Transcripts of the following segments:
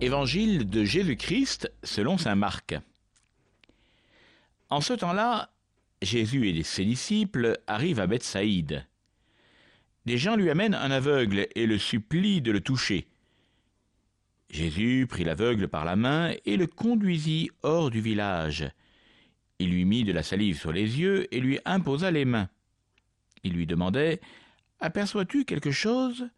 Évangile de Jésus-Christ selon saint Marc. En ce temps-là, Jésus et ses disciples arrivent à Bethsaïde. Des gens lui amènent un aveugle et le supplient de le toucher. Jésus prit l'aveugle par la main et le conduisit hors du village. Il lui mit de la salive sur les yeux et lui imposa les mains. Il lui demandait Aperçois-tu quelque chose?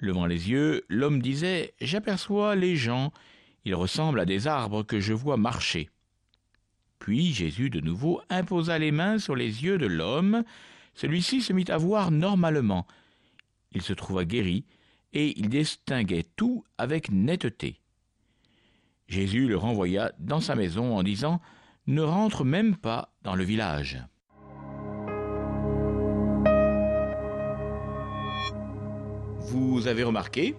Levant les yeux, l'homme disait J'aperçois les gens, ils ressemblent à des arbres que je vois marcher. Puis Jésus de nouveau imposa les mains sur les yeux de l'homme. Celui-ci se mit à voir normalement. Il se trouva guéri, et il distinguait tout avec netteté. Jésus le renvoya dans sa maison en disant Ne rentre même pas dans le village. Vous avez remarqué,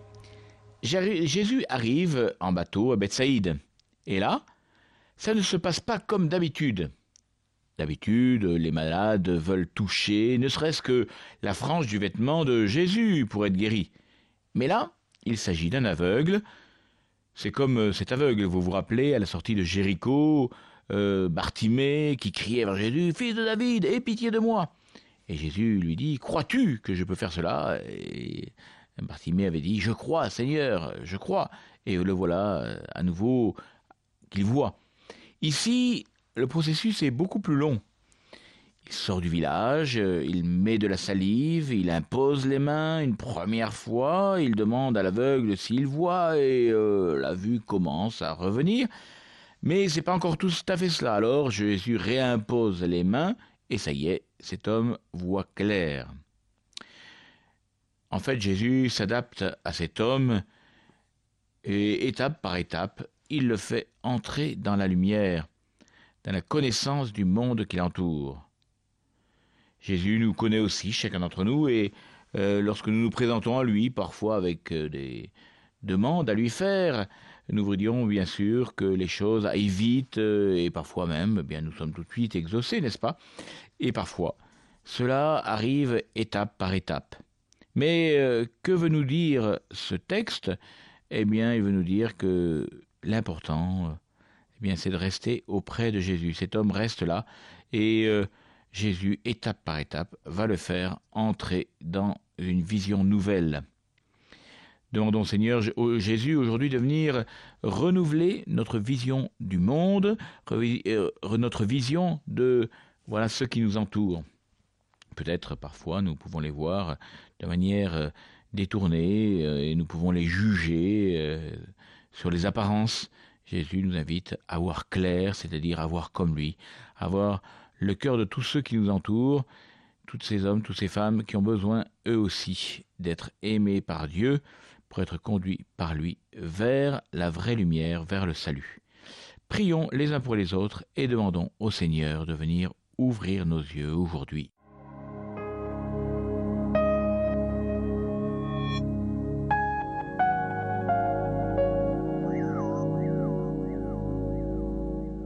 Jésus arrive en bateau à Bethsaïde. Et là, ça ne se passe pas comme d'habitude. D'habitude, les malades veulent toucher, ne serait-ce que la frange du vêtement de Jésus pour être guéri. Mais là, il s'agit d'un aveugle. C'est comme euh, cet aveugle, vous vous rappelez, à la sortie de Jéricho, euh, Bartimée qui criait vers Jésus, Fils de David, aie pitié de moi. Et Jésus lui dit, Crois-tu que je peux faire cela? Bartimée avait dit Je crois, Seigneur, je crois. Et le voilà euh, à nouveau qu'il voit. Ici, le processus est beaucoup plus long. Il sort du village, euh, il met de la salive, il impose les mains une première fois, il demande à l'aveugle s'il voit et euh, la vue commence à revenir. Mais c'est pas encore tout à fait cela. Alors Jésus réimpose les mains et ça y est, cet homme voit clair. En fait, Jésus s'adapte à cet homme et étape par étape, il le fait entrer dans la lumière, dans la connaissance du monde qui l'entoure. Jésus nous connaît aussi, chacun d'entre nous, et euh, lorsque nous nous présentons à lui, parfois avec euh, des demandes à lui faire, nous voudrions bien sûr que les choses aillent vite, euh, et parfois même, eh bien nous sommes tout de suite exaucés, n'est-ce pas? Et parfois, cela arrive étape par étape. Mais euh, que veut nous dire ce texte? Eh bien, il veut nous dire que l'important, eh bien, c'est de rester auprès de Jésus. Cet homme reste là et euh, Jésus, étape par étape, va le faire entrer dans une vision nouvelle. Demandons Seigneur Jésus aujourd'hui de venir renouveler notre vision du monde, euh, notre vision de voilà ce qui nous entoure peut-être parfois nous pouvons les voir de manière euh, détournée euh, et nous pouvons les juger euh, sur les apparences. Jésus nous invite à voir clair, c'est-à-dire à voir comme lui, à voir le cœur de tous ceux qui nous entourent, tous ces hommes, toutes ces femmes qui ont besoin eux aussi d'être aimés par Dieu pour être conduits par lui vers la vraie lumière, vers le salut. Prions les uns pour les autres et demandons au Seigneur de venir ouvrir nos yeux aujourd'hui.